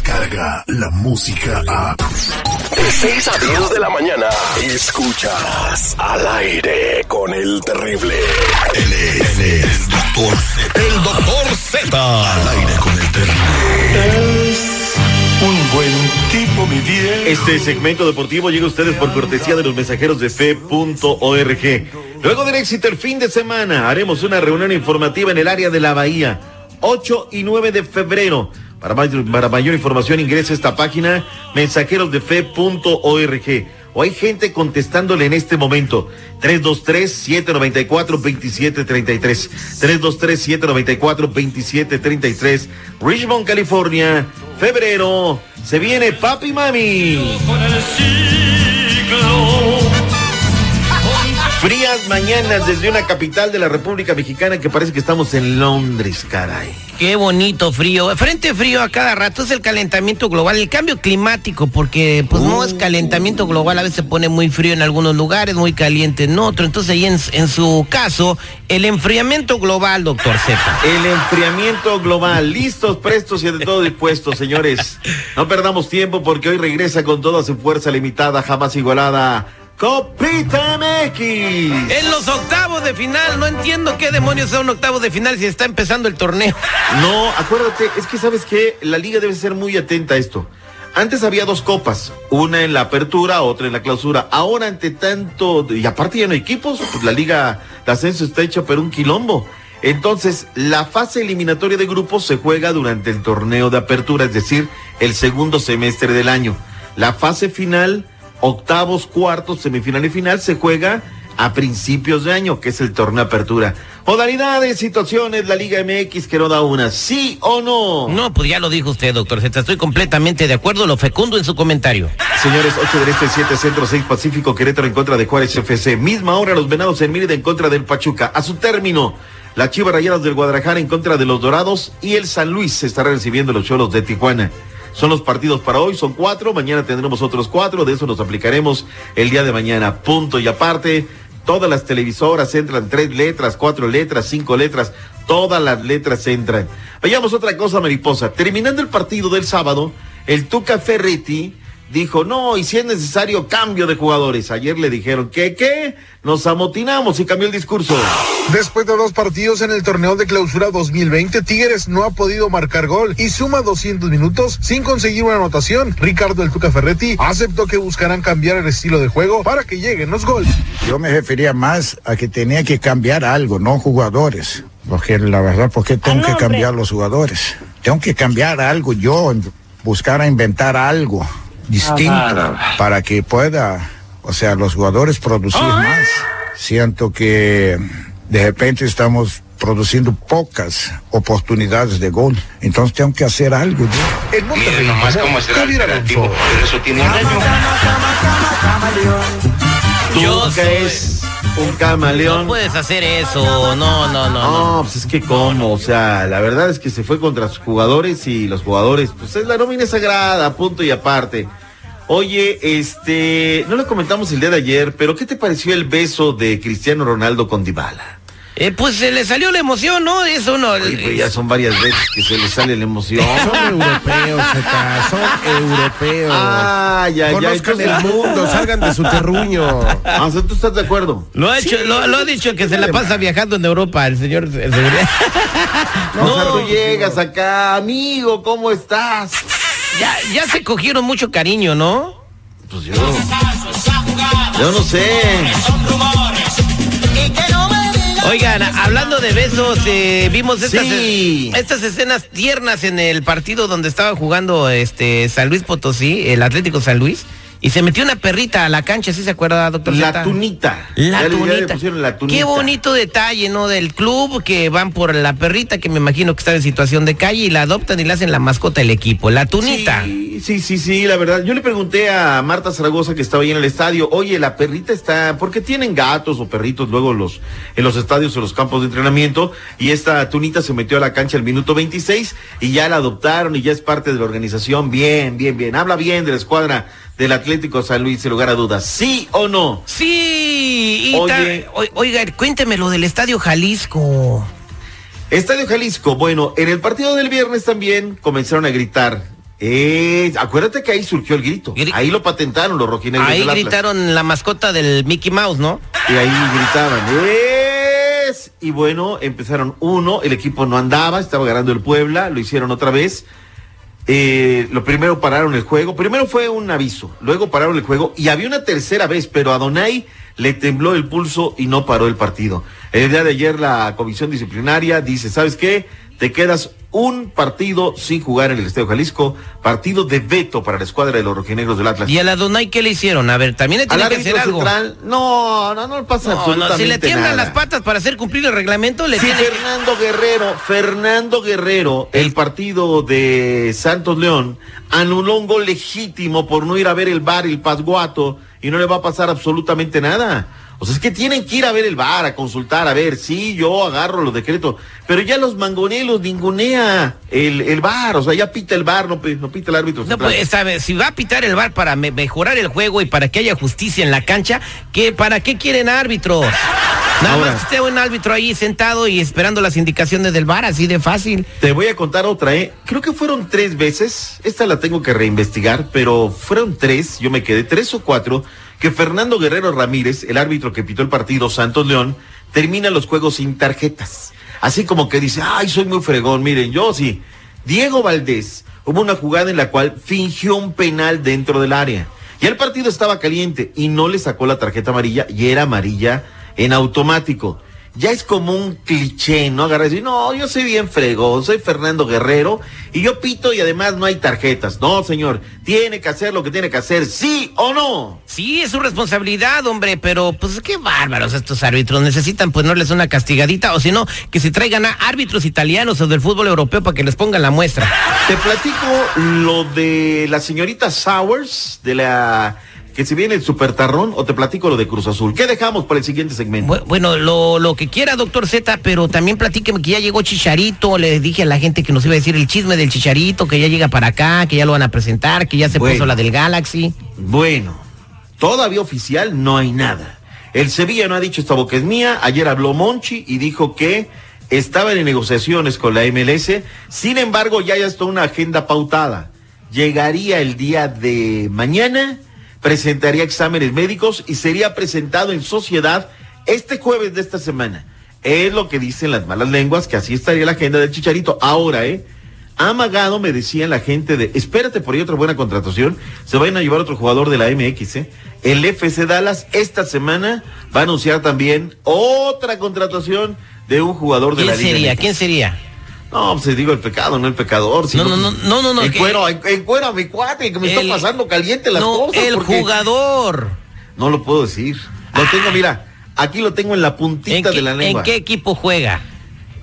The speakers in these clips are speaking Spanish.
llega la música a... De 6 a 10 de la mañana, escuchas al aire con el terrible. Él es, él es el doctor Z. El doctor Z. Al aire con el terrible. Un buen tipo, mi bien. Este segmento deportivo llega a ustedes por cortesía de los mensajeros de fe.org. Luego del éxito el fin de semana, haremos una reunión informativa en el área de la Bahía, 8 y 9 de febrero. Para mayor, para mayor información ingrese a esta página mensajerosdefe.org. O hay gente contestándole en este momento. 323-794-2733. 323-794-2733. Richmond, California. Febrero. Se viene Papi Mami. Frías mañanas desde una capital de la República Mexicana que parece que estamos en Londres, caray. Qué bonito frío. Frente frío a cada rato es el calentamiento global, el cambio climático, porque pues no es calentamiento global, a veces se pone muy frío en algunos lugares, muy caliente en otro. Entonces ahí en, en su caso, el enfriamiento global, doctor Z. El enfriamiento global, listos, prestos y de todo dispuestos, señores. No perdamos tiempo porque hoy regresa con toda su fuerza limitada, jamás igualada. Copita MX. En los octavos de final, no entiendo qué demonios son octavos de final si está empezando el torneo. No, acuérdate, es que sabes que la liga debe ser muy atenta a esto. Antes había dos copas, una en la apertura, otra en la clausura. Ahora ante tanto, y aparte ya no hay equipos, pues la liga de ascenso está hecha pero un quilombo. Entonces, la fase eliminatoria de grupos se juega durante el torneo de apertura, es decir, el segundo semestre del año. La fase final, octavos, cuartos, semifinal y final se juega a principios de año, que es el torneo apertura. Modalidades, situaciones, la Liga MX que no da una, ¿sí o no? No, pues ya lo dijo usted, doctor Z. Estoy completamente de acuerdo, lo fecundo en su comentario. Señores, 8 del Este, 7 Centro, 6 Pacífico, Querétaro en contra de Juárez FC. Misma hora, los Venados en Mérida en contra del Pachuca. A su término, la Chivas Rayadas del Guadalajara en contra de los Dorados y el San Luis se estará recibiendo los Cholos de Tijuana. Son los partidos para hoy, son cuatro, mañana tendremos otros cuatro, de eso nos aplicaremos el día de mañana. Punto y aparte, todas las televisoras entran, tres letras, cuatro letras, cinco letras, todas las letras entran. Veamos otra cosa, mariposa. Terminando el partido del sábado, el Tuca Ferretti dijo, no, y si es necesario, cambio de jugadores. Ayer le dijeron, ¿qué, qué? Nos amotinamos y cambió el discurso. Después de dos partidos en el torneo de clausura 2020, Tigres no ha podido marcar gol y suma 200 minutos sin conseguir una anotación. Ricardo El Tuca Ferretti aceptó que buscarán cambiar el estilo de juego para que lleguen los goles. Yo me refería más a que tenía que cambiar algo, no jugadores. Porque la verdad, ¿por qué tengo que cambiar los jugadores? Tengo que cambiar algo yo, buscar a inventar algo distinto para que pueda, o sea, los jugadores producir más. Siento que de repente estamos produciendo pocas oportunidades de gol. Entonces tengo que hacer algo yo. En Monterrey, nomás cómo será el Javier operativo, Alonso. pero eso tiene un año. Yo Tuca soy- es un camaleón. No puedes hacer eso, no, no, no. no. No, pues es que cómo, o sea, la verdad es que se fue contra sus jugadores y los jugadores, pues es la nómina sagrada, punto y aparte. Oye, este, no lo comentamos el día de ayer, pero ¿qué te pareció el beso de Cristiano Ronaldo con Dybala? Eh, pues se le salió la emoción, ¿no? Eso no. Oye, pues ya son varias veces que se le sale la emoción. Son europeos, Zeta, son europeos. Ah, ya, ya. Conozcan entonces- el mundo, salgan de su terruño. Ah, o sea, ¿tú estás de acuerdo? Lo ha, hecho, lo, lo ha dicho que se la pasa viajando en Europa el señor el seguridad. No, o sea, tú llegas acá, amigo, ¿cómo estás? ya, ya se cogieron mucho cariño, ¿no? Pues yo. Yo no sé. Oigan, hablando de besos, eh, vimos estas, Sí. estas escenas tiernas en el partido donde estaba jugando este San Luis Potosí, el Atlético San Luis, y se metió una perrita a la cancha, ¿sí se acuerda, doctor? La Zeta? tunita. La Ya le- ya le tunita. la tunita. Qué bonito detalle, ¿no? Del club que van por la perrita que me imagino que está en situación de calle y la adoptan y la hacen la mascota del equipo, la tunita. Sí, sí, sí, sí, la verdad. Yo le pregunté a Marta Zaragoza que estaba ahí en el estadio, oye, la perrita está, ¿por qué tienen gatos o perritos luego los, en los estadios o los campos de entrenamiento? Y esta tunita se metió a la cancha al minuto 26 y ya la adoptaron y ya es parte de la organización. Bien, bien, bien. Habla bien de la escuadra del Atlético San Luis, sin lugar a dudas. ¿Sí o no? Sí, y Oye. oiga, cuénteme lo del Estadio Jalisco. Estadio Jalisco, bueno, en el partido del viernes también comenzaron a gritar Eh, acuérdate que ahí surgió el grito. Gri- ahí lo patentaron los rojinegros Ahí del gritaron la mascota del Mickey Mouse, ¿no? Y ahí gritaban, ¡es! Y bueno, empezaron uno, el equipo no andaba, estaba ganando el Puebla, lo hicieron otra vez. Eh, lo primero pararon el juego, primero fue un aviso, luego pararon el juego y había una tercera vez, pero a Donay le tembló el pulso y no paró el partido. El día de ayer la comisión disciplinaria dice, ¿sabes qué? Te quedas un partido sin jugar en el Estadio Jalisco, partido de veto para la escuadra de los rojinegros del Atlas. ¿Y a la Donay qué le hicieron? A ver, también le tiene que hacer algo. central, no, no, no pasa No, no, absolutamente si le tiemblan nada. las patas para hacer cumplir el reglamento, le Si tiene. Fernando Guerrero, Fernando Guerrero, el partido de Santos León, anuló un gol legítimo por no ir a ver el bar, el pasguato, y no le va a pasar absolutamente nada. O sea, es que tienen que ir a ver el bar, a consultar, a ver, sí, yo agarro los decretos, pero ya los mangonelos ningunea el, el bar, o sea, ya pita el bar, no, pi- no pita el árbitro. No, central. pues, sabe, si va a pitar el bar para me- mejorar el juego y para que haya justicia en la cancha, ¿qué, ¿para qué quieren árbitros? Nada Ahora. más que esté un árbitro ahí sentado y esperando las indicaciones del bar, así de fácil. Te voy a contar otra, ¿eh? Creo que fueron tres veces, esta la tengo que reinvestigar, pero fueron tres, yo me quedé tres o cuatro, que Fernando Guerrero Ramírez, el árbitro que pitó el partido Santos León, termina los juegos sin tarjetas. Así como que dice, ay, soy muy fregón, miren, yo sí. Diego Valdés, hubo una jugada en la cual fingió un penal dentro del área. Ya el partido estaba caliente y no le sacó la tarjeta amarilla y era amarilla en automático. Ya es como un cliché, ¿no? Agarrar y decir, no, yo soy bien fregón, soy Fernando Guerrero y yo pito y además no hay tarjetas. No, señor, tiene que hacer lo que tiene que hacer, sí o no. Sí, es su responsabilidad, hombre, pero pues qué bárbaros estos árbitros. Necesitan ponerles una castigadita o si no, que se traigan a árbitros italianos o del fútbol europeo para que les pongan la muestra. Te platico lo de la señorita Sowers, de la que se viene el supertarrón, o te platico lo de Cruz Azul. ¿Qué dejamos para el siguiente segmento? Bu- Bueno, lo, lo que quiera, doctor Z, pero también platíqueme que ya llegó Chicharito. Le dije a la gente que nos iba a decir el chisme del Chicharito, que ya llega para acá, que ya lo van a presentar, que ya se Bueno. puso la del Galaxy. Bueno, todavía oficial no hay nada. El Sevilla no ha dicho esta boca es mía. Ayer habló Monchi y dijo que estaban en negociaciones con la MLS. Sin embargo, ya ya está una agenda pautada. Llegaría el día de mañana, presentaría exámenes médicos y sería presentado en sociedad este jueves de esta semana. Es lo que dicen las malas lenguas, que así estaría la agenda del Chicharito. Ahora, ¿eh? Amagado, me decían la gente de, espérate por ahí otra buena contratación, se vayan a llevar otro jugador de la MX, ¿eh? El FC Dallas esta semana va a anunciar también otra contratación de un jugador de ¿Quién la Liga sería? MX. ¿Quién sería? No, pues digo el pecado, no el pecador. sino- No, no, no, no, no, no, En cuero, en, en cuero a mi cuate, que me El- está pasando caliente las no, cosas. el jugador. No lo puedo decir. Lo tengo, mira, aquí lo tengo en la puntita ¿En qué, de la lengua. en qué equipo juega?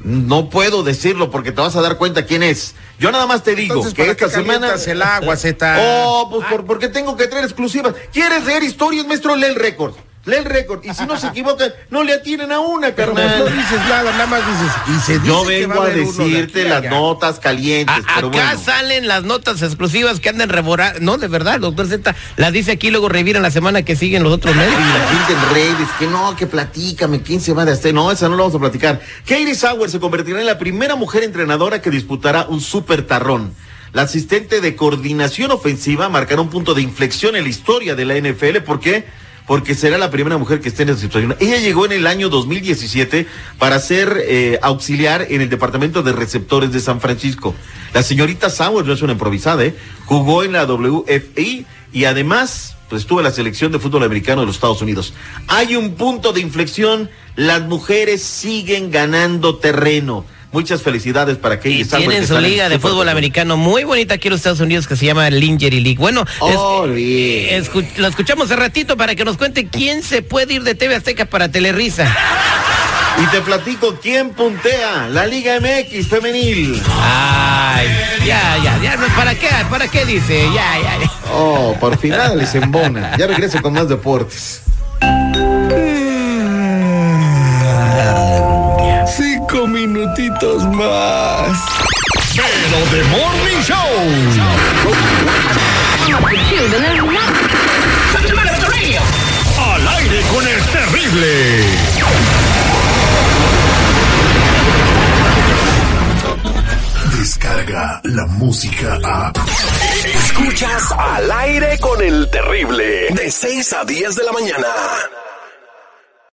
No puedo decirlo porque te vas a dar cuenta quién es. Yo nada más te digo Entonces, que ¿para esta qué semana. el agua, Zeta? Oh, pues por, porque tengo que traer exclusivas. ¿Quieres leer historias, maestro? Lee el récord. Lee el récord. Y si no se equivocan, no le atienen a una, Pero carnal. no dices nada, nada más dices. Y se dice Yo que vengo va a de decirte aquí las allá. notas calientes, A- pero acá bueno. salen las notas exclusivas que andan reborando. No, de verdad, doctor Z. Las dice aquí, luego reviran la semana que siguen los otros medios. Y la gente en redes, que no, que platícame, ¿quién se va de este? No, esa no la vamos a platicar. Katie Sauer se convertirá en la primera mujer entrenadora que disputará un super tarrón. La asistente de coordinación ofensiva marcará un punto de inflexión en la historia de la NFL. ¿Por qué? Porque será la primera mujer que esté en esa situación. Ella llegó en el año 2017 para ser eh, auxiliar en el departamento de receptores de San Francisco. La señorita Sauer no es una improvisada, ¿eh? Jugó en la WFI y además pues estuvo en la selección de fútbol americano de los Estados Unidos. Hay un punto de inflexión, las mujeres siguen ganando terreno. Muchas felicidades para Katie Y Sauer, tienen que su liga de fútbol americano muy bonita aquí en los Estados Unidos que se llama Lingerie League. Bueno, es- escu- lo escuchamos hace ratito para que nos cuente quién se puede ir de TV Azteca para Telerisa. Y te platico quién puntea la Liga MX femenil. Ay, ya, ya, ya, ¿para qué? ¿Para qué dice? Ya, ya, ya. Oh, por final les embona. Ya regreso con más deportes. Cinco minutitos más. Pero de Morning Show. Al aire con el terrible. Descarga la música a. Escuchas al aire con el terrible. De 6 a 10 de la mañana.